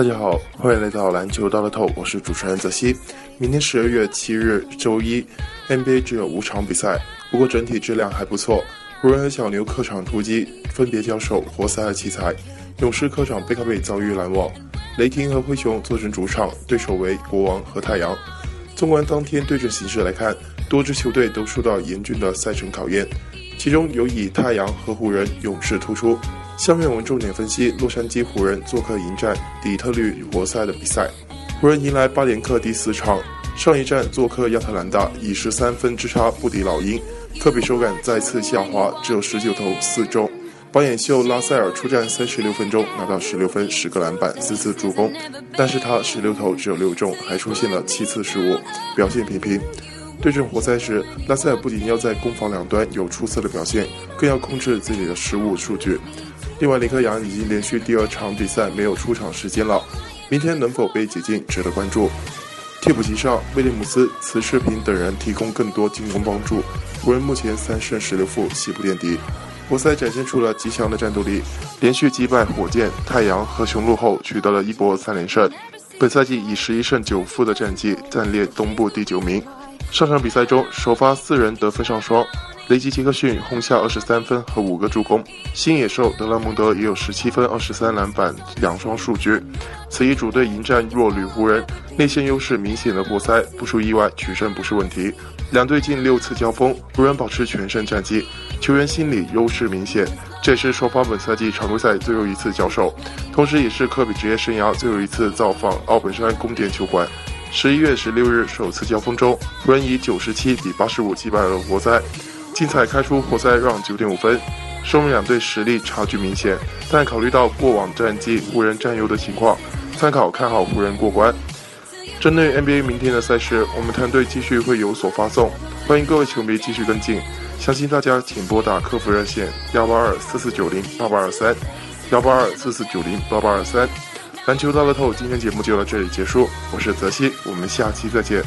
大家好，欢迎来到篮球到了透，我是主持人泽西。明天十二月七日周一，NBA 只有五场比赛，不过整体质量还不错。湖人和小牛客场突击，分别交手活塞和奇才；勇士客场背靠背遭遇篮网；雷霆和灰熊坐镇主场，对手为国王和太阳。纵观当天对阵形势来看，多支球队都受到严峻的赛程考验，其中有以太阳和湖人、勇士突出。下面我们重点分析洛杉矶湖人做客迎战底特律活塞的比赛。湖人迎来八连客第四场，上一站做客亚特兰大，以十三分之差不敌老鹰，科比手感再次下滑，只有十九投四中。保险秀拉塞尔出战三十六分钟，拿到十六分、十个篮板、四次助攻，但是他十六投只有六中，还出现了七次失误，表现平平。对阵活塞时，拉塞尔不仅要在攻防两端有出色的表现，更要控制自己的失误数据。另外，林克杨已经连续第二场比赛没有出场时间了，明天能否被解禁值得关注。替补席上，威廉姆斯、慈世平等人提供更多进攻帮助。湖人目前三胜十六负，西部垫底。活塞展现出了极强的战斗力，连续击败火箭、太阳和雄鹿后，取得了一波三连胜。本赛季以十一胜九负的战绩暂列东部第九名。上场比赛中，首发四人得分上双。雷吉杰克逊轰下二十三分和五个助攻，新野兽德拉蒙德也有十七分、二十三篮板两双数据。此役主队迎战弱旅湖人，内线优势明显的活塞不出意外取胜不是问题。两队近六次交锋，湖人保持全胜战绩，球员心理优势明显。这也是双方本赛季常规赛最后一次交手，同时也是科比职业生涯最后一次造访奥本山宫殿球馆。十一月十六日首次交锋中，湖人以九十七比八十五击败了活塞。竞彩开出活塞让九点五分，说明两队实力差距明显。但考虑到过往战绩湖人占优的情况，参考看好湖人过关。针对 NBA 明天的赛事，我们团队继续会有所发送，欢迎各位球迷继续跟进。相信大家请拨打客服热线幺八二四四九零八八二三，幺八二四四九零八八二三。篮球大乐透，今天节目就到这里结束，我是泽西，我们下期再见。